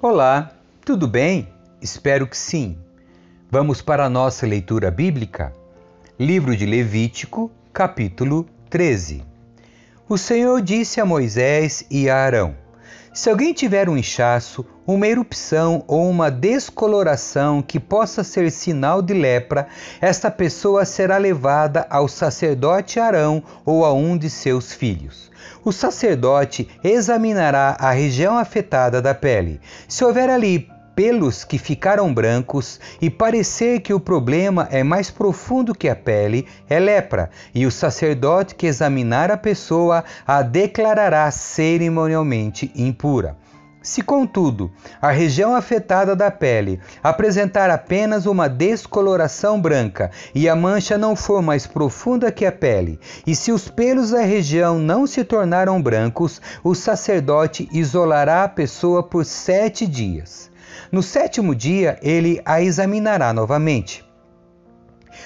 Olá, tudo bem? Espero que sim. Vamos para a nossa leitura bíblica? Livro de Levítico, capítulo 13. O Senhor disse a Moisés e a Arão: Se alguém tiver um inchaço, uma erupção ou uma descoloração que possa ser sinal de lepra, esta pessoa será levada ao sacerdote Arão ou a um de seus filhos. O sacerdote examinará a região afetada da pele. Se houver ali pelos que ficaram brancos e parecer que o problema é mais profundo que a pele, é lepra, e o sacerdote que examinar a pessoa a declarará cerimonialmente impura. Se, contudo, a região afetada da pele apresentar apenas uma descoloração branca e a mancha não for mais profunda que a pele, e se os pelos da região não se tornaram brancos, o sacerdote isolará a pessoa por sete dias. No sétimo dia, ele a examinará novamente.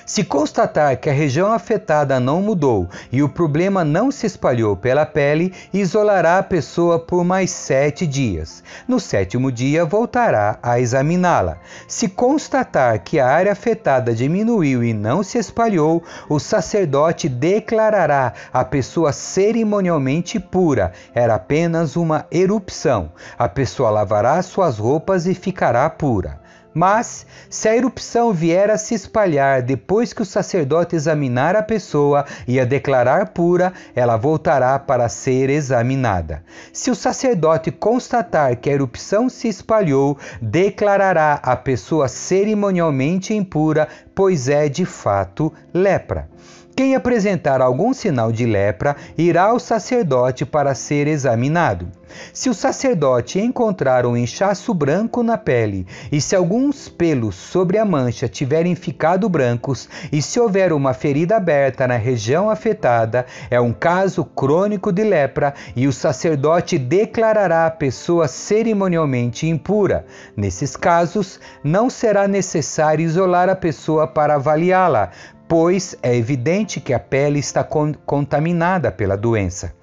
Se constatar que a região afetada não mudou e o problema não se espalhou pela pele, isolará a pessoa por mais sete dias. No sétimo dia, voltará a examiná-la. Se constatar que a área afetada diminuiu e não se espalhou, o sacerdote declarará a pessoa cerimonialmente pura. Era apenas uma erupção. A pessoa lavará suas roupas e ficará pura. Mas, se a erupção vier a se espalhar depois que o sacerdote examinar a pessoa e a declarar pura, ela voltará para ser examinada. Se o sacerdote constatar que a erupção se espalhou, declarará a pessoa cerimonialmente impura, pois é de fato lepra. Quem apresentar algum sinal de lepra irá ao sacerdote para ser examinado. Se o sacerdote encontrar um inchaço branco na pele, e se alguns pelos sobre a mancha tiverem ficado brancos, e se houver uma ferida aberta na região afetada, é um caso crônico de lepra, e o sacerdote declarará a pessoa cerimonialmente impura. Nesses casos, não será necessário isolar a pessoa para avaliá-la, pois é evidente que a pele está contaminada pela doença.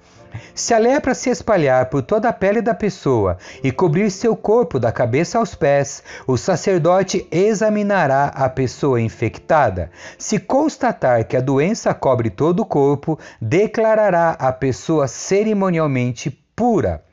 Se a lepra se espalhar por toda a pele da pessoa e cobrir seu corpo da cabeça aos pés, o sacerdote examinará a pessoa infectada. Se constatar que a doença cobre todo o corpo, declarará a pessoa cerimonialmente pura.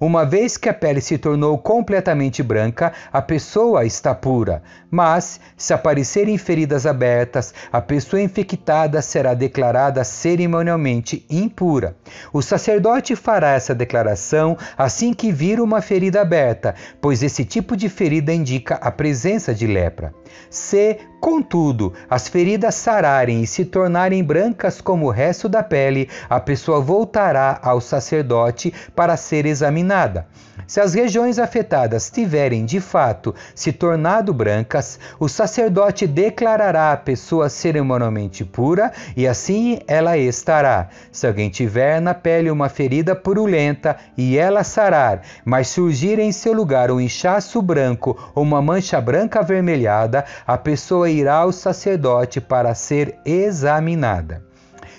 Uma vez que a pele se tornou completamente branca, a pessoa está pura. Mas, se aparecerem feridas abertas, a pessoa infectada será declarada cerimonialmente impura. O sacerdote fará essa declaração assim que vir uma ferida aberta, pois esse tipo de ferida indica a presença de lepra. Se, contudo, as feridas sararem e se tornarem brancas como o resto da pele, a pessoa voltará ao sacerdote para ser examinada. Se as regiões afetadas tiverem de fato se tornado brancas, o sacerdote declarará a pessoa cerimonialmente pura e assim ela estará. Se alguém tiver na pele uma ferida purulenta e ela sarar, mas surgir em seu lugar um inchaço branco ou uma mancha branca avermelhada, a pessoa irá ao sacerdote para ser examinada.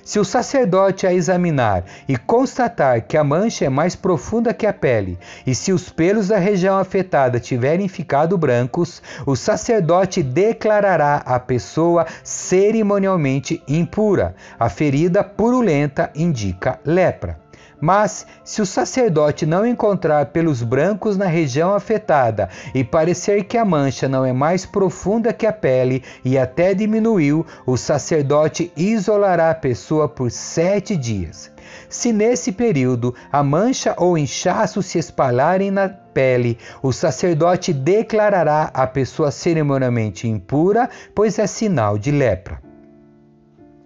Se o sacerdote a examinar e constatar que a mancha é mais profunda que a pele, e se os pelos da região afetada tiverem ficado brancos, o sacerdote declarará a pessoa cerimonialmente impura. A ferida purulenta indica lepra. Mas, se o sacerdote não encontrar pelos brancos na região afetada e parecer que a mancha não é mais profunda que a pele e até diminuiu, o sacerdote isolará a pessoa por sete dias. Se nesse período a mancha ou inchaço se espalharem na pele, o sacerdote declarará a pessoa cerimonialmente impura, pois é sinal de lepra.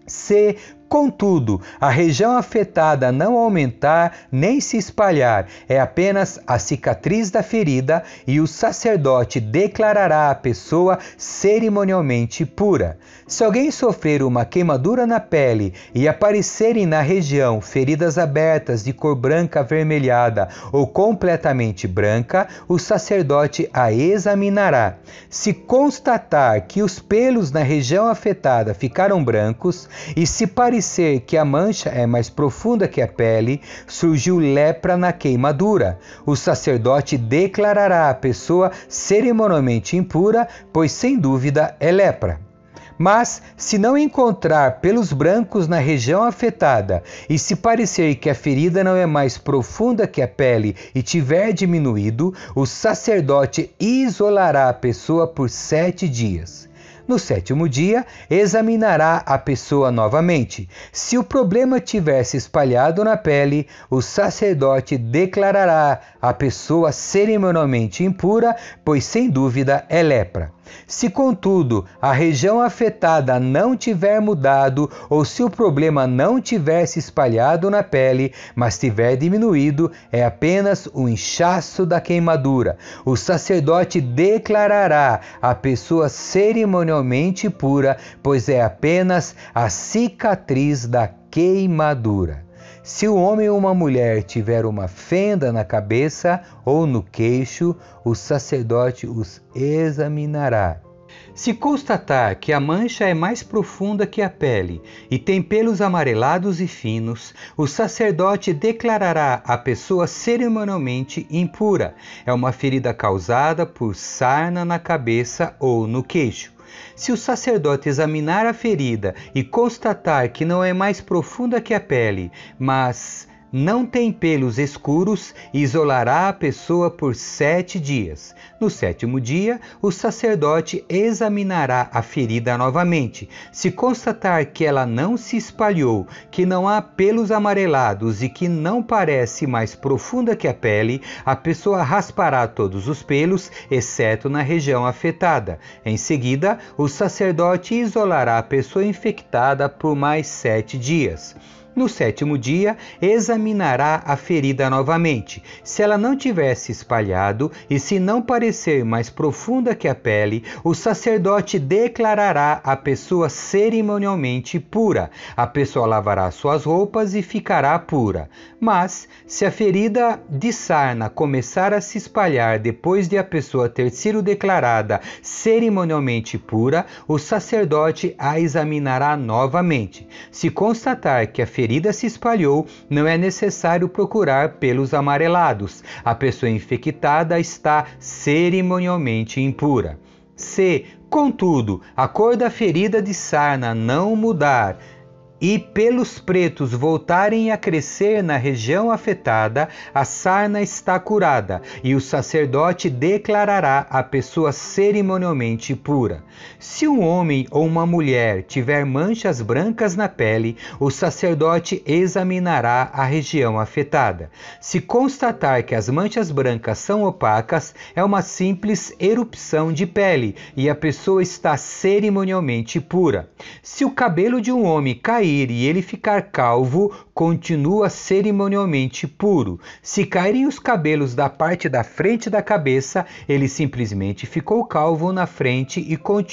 Se Contudo, a região afetada não aumentar nem se espalhar, é apenas a cicatriz da ferida e o sacerdote declarará a pessoa cerimonialmente pura. Se alguém sofrer uma queimadura na pele e aparecerem na região feridas abertas de cor branca avermelhada ou completamente branca, o sacerdote a examinará. Se constatar que os pelos na região afetada ficaram brancos e se parecer que a mancha é mais profunda que a pele, surgiu lepra na queimadura. O sacerdote declarará a pessoa cerimonialmente impura, pois sem dúvida é lepra. Mas, se não encontrar pelos brancos na região afetada e se parecer que a ferida não é mais profunda que a pele e tiver diminuído, o sacerdote isolará a pessoa por sete dias. No sétimo dia, examinará a pessoa novamente. Se o problema tivesse espalhado na pele, o sacerdote declarará a pessoa cerimonialmente impura, pois sem dúvida é lepra. Se, contudo, a região afetada não tiver mudado ou se o problema não tiver se espalhado na pele, mas tiver diminuído, é apenas o inchaço da queimadura. O sacerdote declarará a pessoa cerimonialmente pura, pois é apenas a cicatriz da queimadura. Se o homem ou uma mulher tiver uma fenda na cabeça ou no queixo, o sacerdote os examinará. Se constatar que a mancha é mais profunda que a pele e tem pelos amarelados e finos, o sacerdote declarará a pessoa cerimonialmente impura. É uma ferida causada por sarna na cabeça ou no queixo. Se o sacerdote examinar a ferida e constatar que não é mais profunda que a pele, mas não tem pelos escuros, isolará a pessoa por sete dias. No sétimo dia, o sacerdote examinará a ferida novamente. Se constatar que ela não se espalhou, que não há pelos amarelados e que não parece mais profunda que a pele, a pessoa raspará todos os pelos, exceto na região afetada. Em seguida, o sacerdote isolará a pessoa infectada por mais sete dias. No sétimo dia, examinará a ferida novamente. Se ela não tivesse espalhado e se não parecer mais profunda que a pele, o sacerdote declarará a pessoa cerimonialmente pura. A pessoa lavará suas roupas e ficará pura. Mas, se a ferida de sarna começar a se espalhar depois de a pessoa ter sido declarada cerimonialmente pura, o sacerdote a examinará novamente. Se constatar que a ferida ferida se espalhou, não é necessário procurar pelos amarelados. A pessoa infectada está cerimonialmente impura. Se, contudo, a cor da ferida de sarna não mudar, e pelos pretos voltarem a crescer na região afetada, a sarna está curada e o sacerdote declarará a pessoa cerimonialmente pura. Se um homem ou uma mulher tiver manchas brancas na pele, o sacerdote examinará a região afetada. Se constatar que as manchas brancas são opacas, é uma simples erupção de pele e a pessoa está cerimonialmente pura. Se o cabelo de um homem cair e ele ficar calvo, continua cerimonialmente puro. Se caírem os cabelos da parte da frente da cabeça, ele simplesmente ficou calvo na frente e continua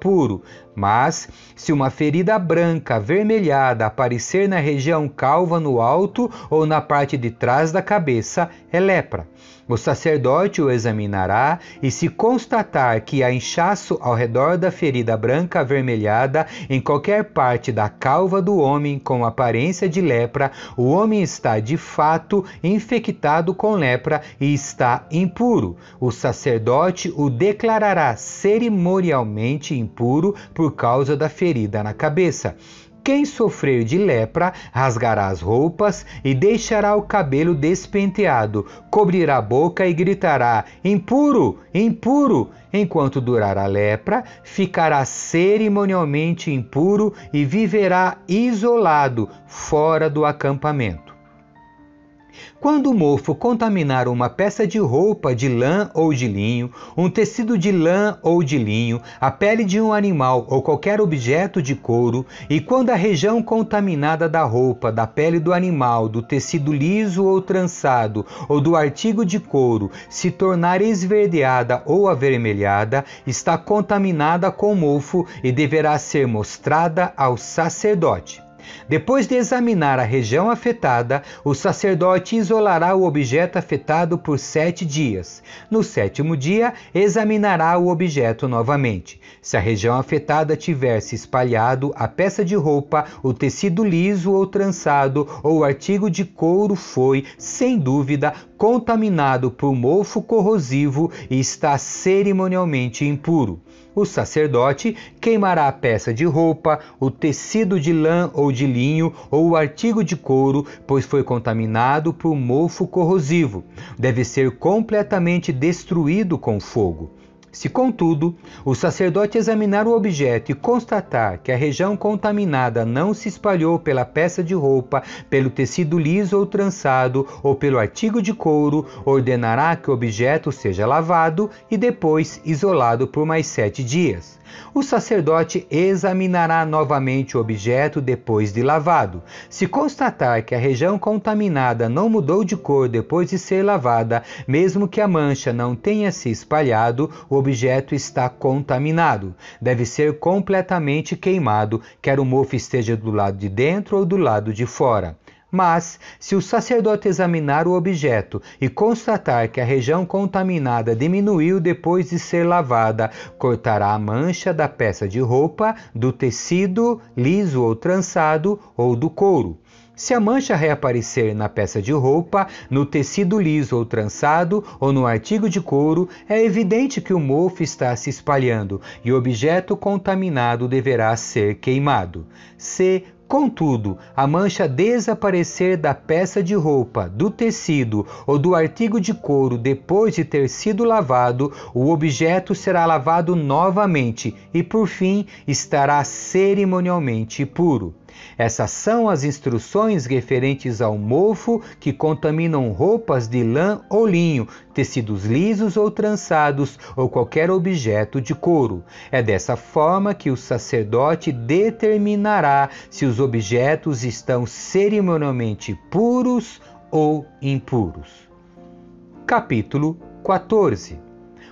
puro. Mas, se uma ferida branca avermelhada aparecer na região calva no alto ou na parte de trás da cabeça, é lepra. O sacerdote o examinará e, se constatar que há inchaço ao redor da ferida branca avermelhada em qualquer parte da calva do homem com aparência de lepra, o homem está de fato infectado com lepra e está impuro. O sacerdote o declarará cerimonialmente impuro por causa da ferida na cabeça. Quem sofrer de lepra rasgará as roupas e deixará o cabelo despenteado, cobrirá a boca e gritará: Impuro, impuro! Enquanto durar a lepra, ficará cerimonialmente impuro e viverá isolado, fora do acampamento. Quando o mofo contaminar uma peça de roupa de lã ou de linho, um tecido de lã ou de linho, a pele de um animal ou qualquer objeto de couro, e quando a região contaminada da roupa, da pele do animal, do tecido liso ou trançado ou do artigo de couro se tornar esverdeada ou avermelhada, está contaminada com mofo e deverá ser mostrada ao sacerdote. Depois de examinar a região afetada, o sacerdote isolará o objeto afetado por sete dias. No sétimo dia, examinará o objeto novamente. Se a região afetada tiver se espalhado a peça de roupa, o tecido liso ou trançado ou o artigo de couro foi, sem dúvida, contaminado por mofo corrosivo e está cerimonialmente impuro. O sacerdote queimará a peça de roupa, o tecido de lã ou de linho ou o artigo de couro, pois foi contaminado por mofo corrosivo. Deve ser completamente destruído com fogo. Se, contudo, o sacerdote examinar o objeto e constatar que a região contaminada não se espalhou pela peça de roupa, pelo tecido liso ou trançado ou pelo artigo de couro, ordenará que o objeto seja lavado e depois isolado por mais sete dias. O sacerdote examinará novamente o objeto depois de lavado. Se constatar que a região contaminada não mudou de cor depois de ser lavada, mesmo que a mancha não tenha se espalhado, o objeto está contaminado. Deve ser completamente queimado, quer o mofo esteja do lado de dentro ou do lado de fora. Mas, se o sacerdote examinar o objeto e constatar que a região contaminada diminuiu depois de ser lavada, cortará a mancha da peça de roupa, do tecido liso ou trançado ou do couro. Se a mancha reaparecer na peça de roupa, no tecido liso ou trançado ou no artigo de couro, é evidente que o mofo está se espalhando e o objeto contaminado deverá ser queimado. Se Contudo, a mancha desaparecer da peça de roupa, do tecido ou do artigo de couro depois de ter sido lavado, o objeto será lavado novamente e, por fim, estará cerimonialmente puro. Essas são as instruções referentes ao mofo que contaminam roupas de lã ou linho, tecidos lisos ou trançados ou qualquer objeto de couro. É dessa forma que o sacerdote determinará se os objetos estão cerimonialmente puros ou impuros. Capítulo 14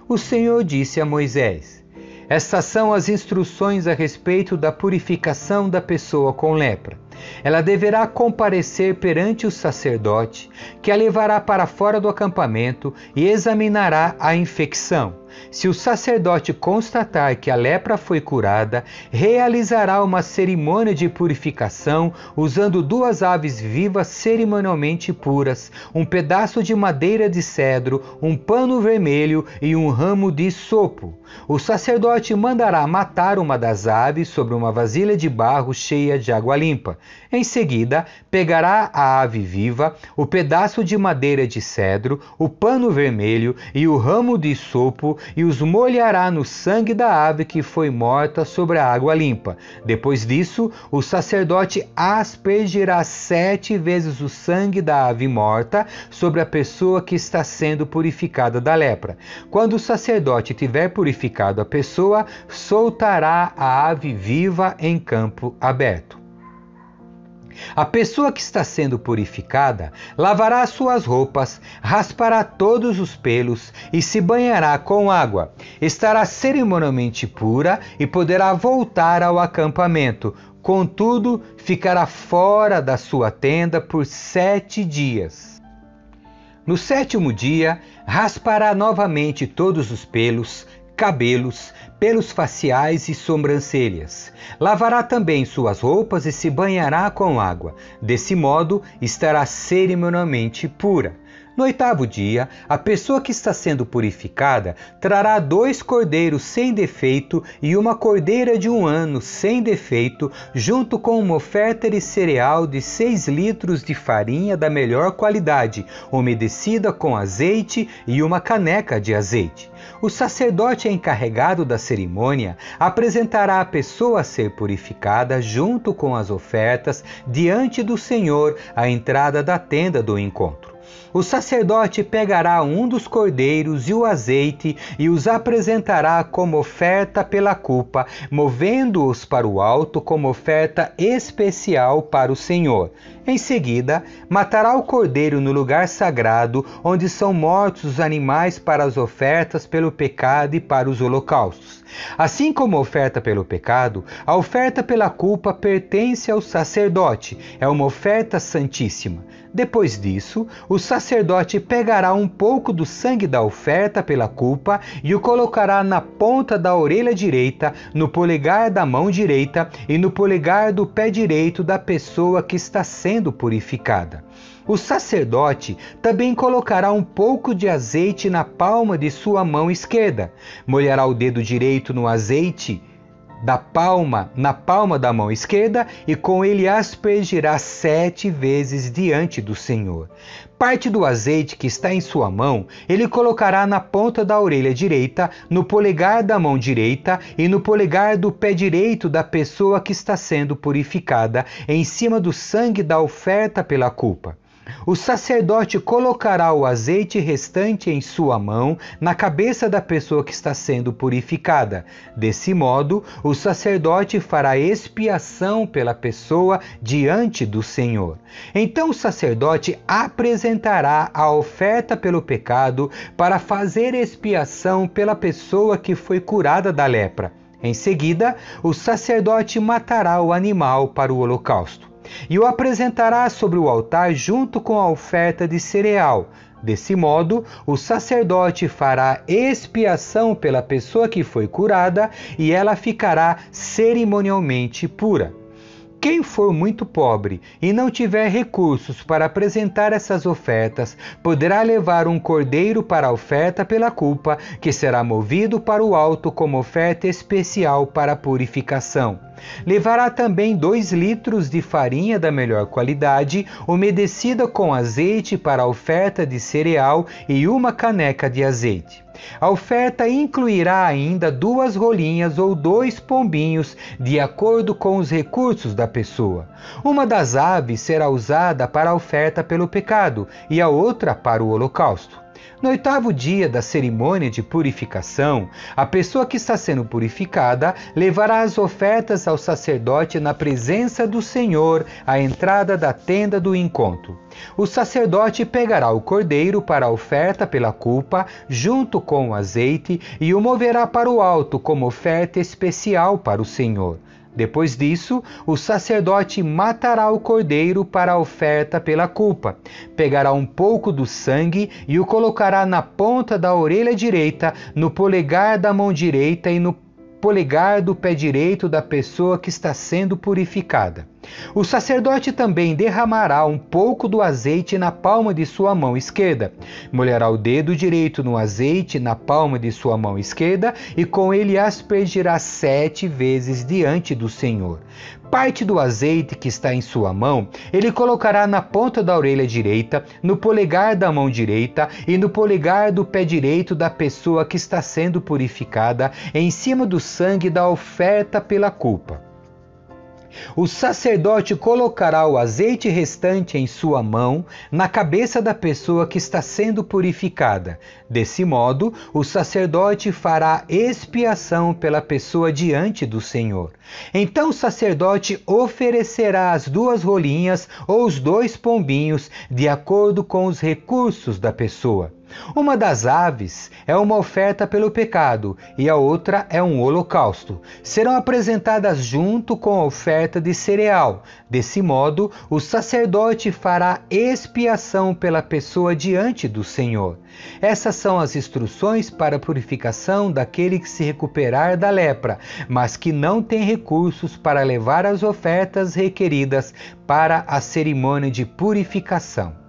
O Senhor disse a Moisés: estas são as instruções a respeito da purificação da pessoa com lepra. Ela deverá comparecer perante o sacerdote, que a levará para fora do acampamento e examinará a infecção. Se o sacerdote constatar que a lepra foi curada, realizará uma cerimônia de purificação usando duas aves vivas cerimonialmente puras, um pedaço de madeira de cedro, um pano vermelho e um ramo de sopo. O sacerdote mandará matar uma das aves sobre uma vasilha de barro cheia de água limpa. Em seguida, pegará a ave viva, o pedaço de madeira de cedro, o pano vermelho e o ramo de sopo e os molhará no sangue da ave que foi morta sobre a água limpa. Depois disso, o sacerdote aspergirá sete vezes o sangue da ave morta sobre a pessoa que está sendo purificada da lepra. Quando o sacerdote tiver purificado a pessoa, soltará a ave viva em campo aberto. A pessoa que está sendo purificada lavará suas roupas, raspará todos os pelos e se banhará com água. Estará cerimonialmente pura e poderá voltar ao acampamento. Contudo, ficará fora da sua tenda por sete dias. No sétimo dia, raspará novamente todos os pelos, cabelos, pelos faciais e sobrancelhas. Lavará também suas roupas e se banhará com água. Desse modo, estará cerimonialmente pura. No oitavo dia, a pessoa que está sendo purificada trará dois cordeiros sem defeito e uma cordeira de um ano sem defeito, junto com uma oferta de cereal de seis litros de farinha da melhor qualidade, umedecida com azeite e uma caneca de azeite. O sacerdote encarregado da cerimônia apresentará a pessoa a ser purificada junto com as ofertas diante do Senhor à entrada da tenda do encontro. O sacerdote pegará um dos cordeiros e o azeite e os apresentará como oferta pela culpa, movendo-os para o alto como oferta especial para o Senhor. Em seguida, matará o cordeiro no lugar sagrado, onde são mortos os animais para as ofertas pelo pecado e para os holocaustos. Assim como a oferta pelo pecado, a oferta pela culpa pertence ao sacerdote, é uma oferta santíssima. Depois disso, o sacerdote pegará um pouco do sangue da oferta pela culpa e o colocará na ponta da orelha direita, no polegar da mão direita e no polegar do pé direito da pessoa que está sendo purificada. O sacerdote também colocará um pouco de azeite na palma de sua mão esquerda, molhará o dedo direito no azeite da palma na palma da mão esquerda e com ele aspergirá sete vezes diante do Senhor. Parte do azeite que está em sua mão ele colocará na ponta da orelha direita, no polegar da mão direita e no polegar do pé direito da pessoa que está sendo purificada, em cima do sangue da oferta pela culpa. O sacerdote colocará o azeite restante em sua mão na cabeça da pessoa que está sendo purificada. Desse modo, o sacerdote fará expiação pela pessoa diante do Senhor. Então o sacerdote apresentará a oferta pelo pecado para fazer expiação pela pessoa que foi curada da lepra. Em seguida, o sacerdote matará o animal para o holocausto e o apresentará sobre o altar junto com a oferta de cereal. Desse modo, o sacerdote fará expiação pela pessoa que foi curada e ela ficará cerimonialmente pura. Quem for muito pobre e não tiver recursos para apresentar essas ofertas, poderá levar um cordeiro para a oferta pela culpa, que será movido para o alto como oferta especial para a purificação. Levará também dois litros de farinha da melhor qualidade, umedecida com azeite para a oferta de cereal e uma caneca de azeite. A oferta incluirá ainda duas rolinhas ou dois pombinhos, de acordo com os recursos da pessoa. Uma das aves será usada para a oferta pelo pecado e a outra para o holocausto. No oitavo dia da cerimônia de purificação, a pessoa que está sendo purificada levará as ofertas ao sacerdote na presença do Senhor à entrada da tenda do encontro. O sacerdote pegará o cordeiro para a oferta pela culpa, junto com o azeite, e o moverá para o alto como oferta especial para o Senhor. Depois disso, o sacerdote matará o cordeiro para a oferta pela culpa. Pegará um pouco do sangue e o colocará na ponta da orelha direita, no polegar da mão direita e no polegar do pé direito da pessoa que está sendo purificada. O sacerdote também derramará um pouco do azeite na palma de sua mão esquerda. Molhará o dedo direito no azeite na palma de sua mão esquerda e com ele aspergirá sete vezes diante do Senhor. Parte do azeite que está em sua mão ele colocará na ponta da orelha direita, no polegar da mão direita e no polegar do pé direito da pessoa que está sendo purificada, em cima do sangue da oferta pela culpa. O sacerdote colocará o azeite restante em sua mão na cabeça da pessoa que está sendo purificada. Desse modo, o sacerdote fará expiação pela pessoa diante do Senhor. Então o sacerdote oferecerá as duas rolinhas ou os dois pombinhos, de acordo com os recursos da pessoa. Uma das aves é uma oferta pelo pecado e a outra é um holocausto. Serão apresentadas junto com a oferta de cereal. Desse modo, o sacerdote fará expiação pela pessoa diante do Senhor. Essas são as instruções para a purificação daquele que se recuperar da lepra, mas que não tem recursos para levar as ofertas requeridas para a cerimônia de purificação.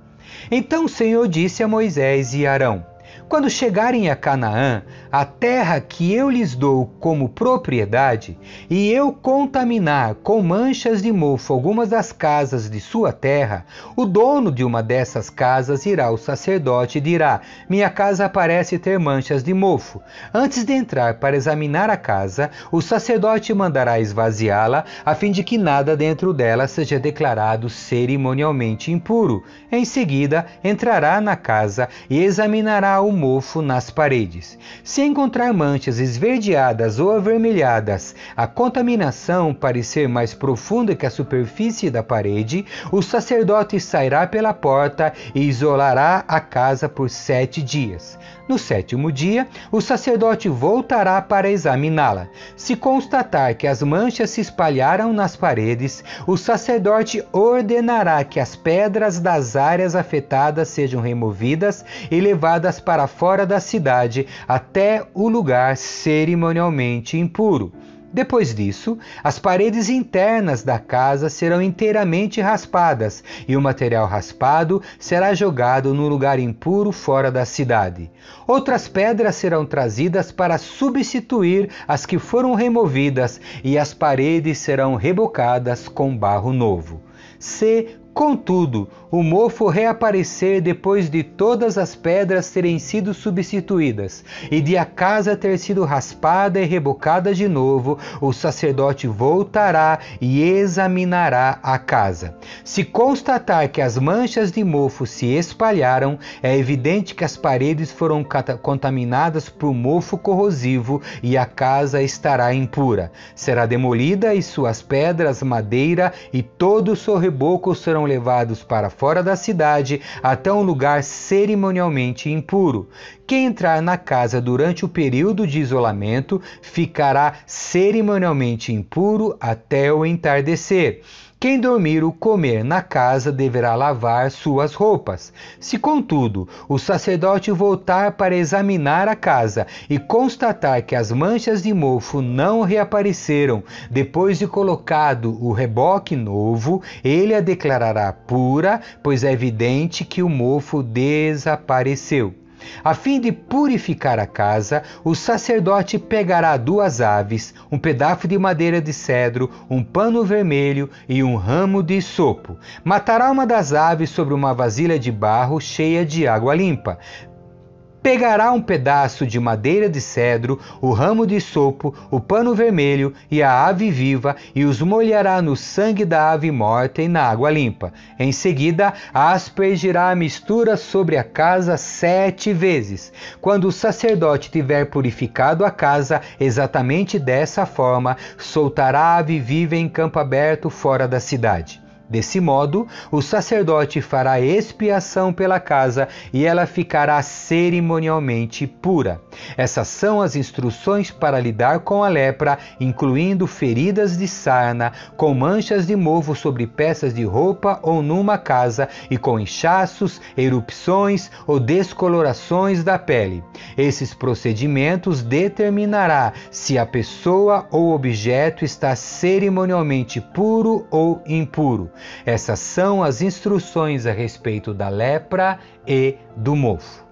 Então o Senhor disse a Moisés e Arão: Quando chegarem a Canaã, a terra que eu lhes dou como propriedade, e eu contaminar com manchas de mofo algumas das casas de sua terra, o dono de uma dessas casas irá ao sacerdote e dirá: Minha casa parece ter manchas de mofo. Antes de entrar para examinar a casa, o sacerdote mandará esvaziá-la, a fim de que nada dentro dela seja declarado cerimonialmente impuro. Em seguida, entrará na casa e examinará o mofo nas paredes. Se encontrar manchas esverdeadas ou avermelhadas, a contaminação parecer mais profunda que a superfície da parede, o sacerdote sairá pela porta e isolará a casa por sete dias. No sétimo dia, o sacerdote voltará para examiná-la. Se constatar que as manchas se espalharam nas paredes, o sacerdote ordenará que as pedras das áreas afetadas sejam removidas e levadas para fora da cidade até o lugar cerimonialmente impuro. Depois disso, as paredes internas da casa serão inteiramente raspadas e o material raspado será jogado no lugar impuro fora da cidade. Outras pedras serão trazidas para substituir as que foram removidas e as paredes serão rebocadas com barro novo. Se Contudo, o mofo reaparecer depois de todas as pedras terem sido substituídas e de a casa ter sido raspada e rebocada de novo, o sacerdote voltará e examinará a casa. Se constatar que as manchas de mofo se espalharam, é evidente que as paredes foram contaminadas por mofo corrosivo e a casa estará impura. Será demolida e suas pedras, madeira e todo o seu reboco serão levados para fora da cidade até um lugar cerimonialmente impuro. Quem entrar na casa durante o período de isolamento ficará cerimonialmente impuro até o entardecer. Quem dormir ou comer na casa deverá lavar suas roupas. Se, contudo, o sacerdote voltar para examinar a casa e constatar que as manchas de mofo não reapareceram depois de colocado o reboque novo, ele a declarará pura, pois é evidente que o mofo desapareceu. A fim de purificar a casa, o sacerdote pegará duas aves, um pedaço de madeira de cedro, um pano vermelho e um ramo de sopo. Matará uma das aves sobre uma vasilha de barro cheia de água limpa. Pegará um pedaço de madeira de cedro, o ramo de sopo, o pano vermelho e a ave viva e os molhará no sangue da ave morta e na água limpa. Em seguida, aspergirá a mistura sobre a casa sete vezes. Quando o sacerdote tiver purificado a casa exatamente dessa forma, soltará a ave viva em campo aberto fora da cidade. Desse modo, o sacerdote fará expiação pela casa e ela ficará cerimonialmente pura. Essas são as instruções para lidar com a lepra, incluindo feridas de sarna, com manchas de movo sobre peças de roupa ou numa casa e com inchaços, erupções ou descolorações da pele. Esses procedimentos determinará se a pessoa ou objeto está cerimonialmente puro ou impuro. Essas são as instruções a respeito da lepra e do mofo.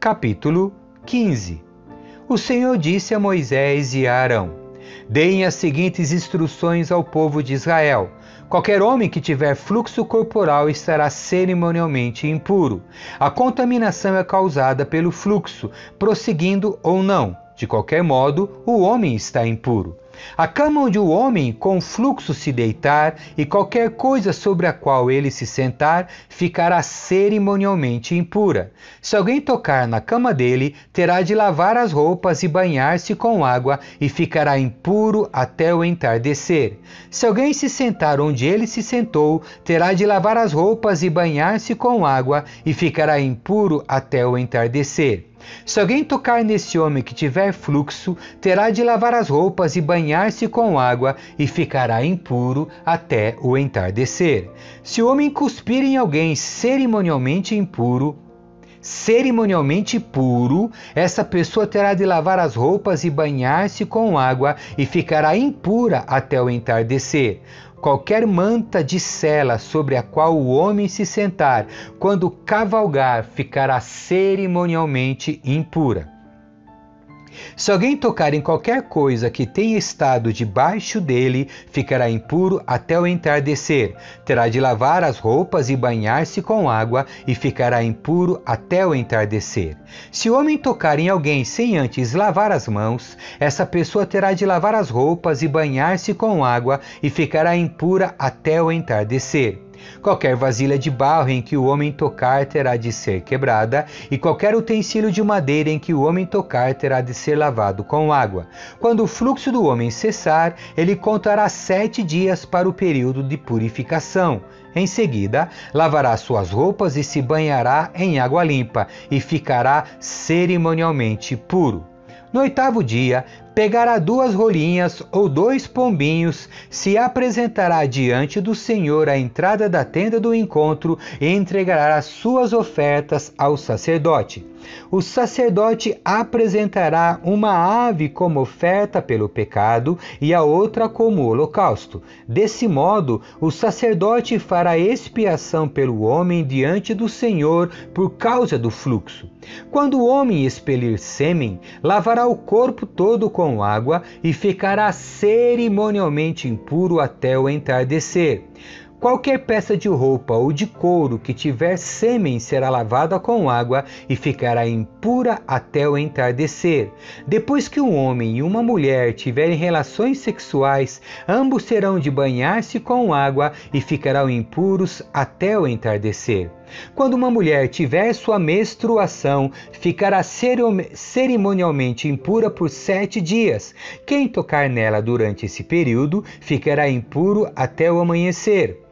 Capítulo 15 O Senhor disse a Moisés e a Arão: Deem as seguintes instruções ao povo de Israel. Qualquer homem que tiver fluxo corporal estará cerimonialmente impuro. A contaminação é causada pelo fluxo, prosseguindo ou não. De qualquer modo, o homem está impuro. A cama onde o homem com fluxo se deitar e qualquer coisa sobre a qual ele se sentar ficará cerimonialmente impura. Se alguém tocar na cama dele, terá de lavar as roupas e banhar-se com água e ficará impuro até o entardecer. Se alguém se sentar onde ele se sentou, terá de lavar as roupas e banhar-se com água e ficará impuro até o entardecer. Se alguém tocar nesse homem que tiver fluxo, terá de lavar as roupas e banhar-se com água e ficará impuro até o entardecer. Se o homem cuspir em alguém cerimonialmente impuro, cerimonialmente puro, essa pessoa terá de lavar as roupas e banhar-se com água e ficará impura até o entardecer. Qualquer manta de sela sobre a qual o homem se sentar, quando cavalgar, ficará cerimonialmente impura. Se alguém tocar em qualquer coisa que tenha estado debaixo dele, ficará impuro até o entardecer. Terá de lavar as roupas e banhar-se com água, e ficará impuro até o entardecer. Se o homem tocar em alguém sem antes lavar as mãos, essa pessoa terá de lavar as roupas e banhar-se com água, e ficará impura até o entardecer. Qualquer vasilha de barro em que o homem tocar terá de ser quebrada, e qualquer utensílio de madeira em que o homem tocar terá de ser lavado com água. Quando o fluxo do homem cessar, ele contará sete dias para o período de purificação. Em seguida, lavará suas roupas e se banhará em água limpa, e ficará cerimonialmente puro. No oitavo dia, pegará duas rolinhas ou dois pombinhos, se apresentará diante do Senhor à entrada da tenda do encontro e entregará as suas ofertas ao sacerdote. O sacerdote apresentará uma ave como oferta pelo pecado e a outra como holocausto. Desse modo, o sacerdote fará expiação pelo homem diante do Senhor por causa do fluxo. Quando o homem expelir sêmen, lavará o corpo todo com com água e ficará cerimonialmente impuro até o entardecer. Qualquer peça de roupa ou de couro que tiver sêmen será lavada com água e ficará impura até o entardecer. Depois que um homem e uma mulher tiverem relações sexuais, ambos terão de banhar-se com água e ficarão impuros até o entardecer. Quando uma mulher tiver sua menstruação, ficará cerimonialmente impura por sete dias. Quem tocar nela durante esse período ficará impuro até o amanhecer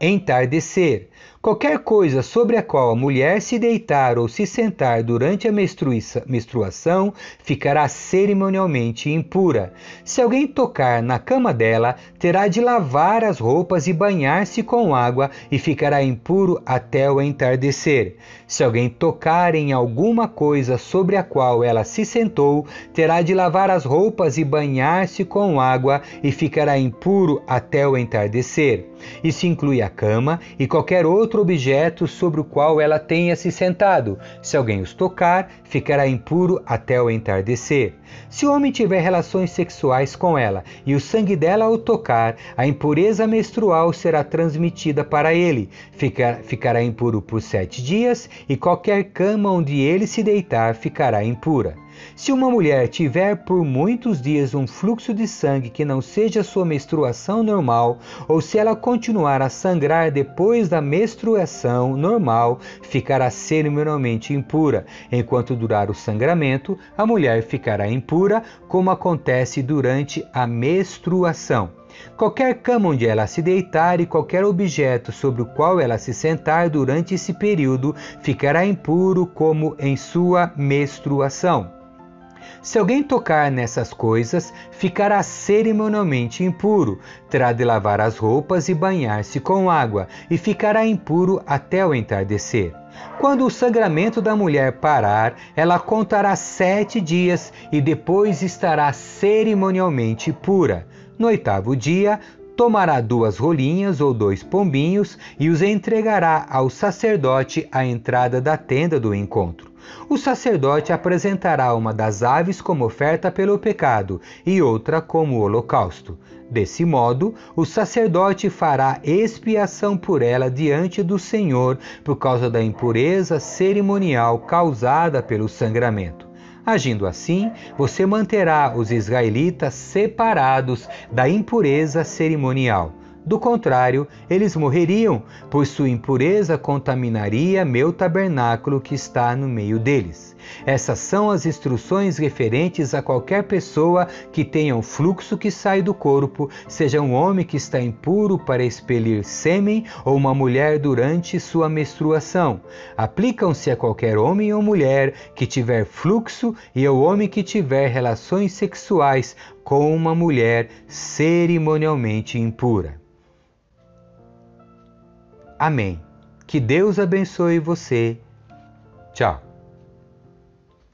entardecer. Qualquer coisa sobre a qual a mulher se deitar ou se sentar durante a menstruação ficará cerimonialmente impura. Se alguém tocar na cama dela, terá de lavar as roupas e banhar-se com água e ficará impuro até o entardecer. Se alguém tocar em alguma coisa sobre a qual ela se sentou, terá de lavar as roupas e banhar-se com água e ficará impuro até o entardecer. Isso inclui a cama e qualquer outro objeto sobre o qual ela tenha se sentado. Se alguém os tocar, ficará impuro até o entardecer. Se o homem tiver relações sexuais com ela e o sangue dela o tocar, a impureza menstrual será transmitida para ele. Ficar, ficará impuro por sete dias e qualquer cama onde ele se deitar ficará impura. Se uma mulher tiver por muitos dias um fluxo de sangue que não seja sua menstruação normal, ou se ela continuar a sangrar depois da menstruação normal, ficará cerimonialmente impura. Enquanto durar o sangramento, a mulher ficará impura, como acontece durante a menstruação. Qualquer cama onde ela se deitar e qualquer objeto sobre o qual ela se sentar durante esse período ficará impuro como em sua menstruação. Se alguém tocar nessas coisas, ficará cerimonialmente impuro, terá de lavar as roupas e banhar-se com água, e ficará impuro até o entardecer. Quando o sangramento da mulher parar, ela contará sete dias e depois estará cerimonialmente pura. No oitavo dia, tomará duas rolinhas ou dois pombinhos e os entregará ao sacerdote à entrada da tenda do encontro. O sacerdote apresentará uma das aves como oferta pelo pecado e outra como holocausto. Desse modo, o sacerdote fará expiação por ela diante do Senhor por causa da impureza cerimonial causada pelo sangramento. Agindo assim, você manterá os israelitas separados da impureza cerimonial. Do contrário, eles morreriam, pois sua impureza contaminaria meu tabernáculo que está no meio deles. Essas são as instruções referentes a qualquer pessoa que tenha um fluxo que sai do corpo, seja um homem que está impuro para expelir sêmen ou uma mulher durante sua menstruação. Aplicam-se a qualquer homem ou mulher que tiver fluxo e ao homem que tiver relações sexuais com uma mulher cerimonialmente impura. Amém. Que Deus abençoe você Tchau.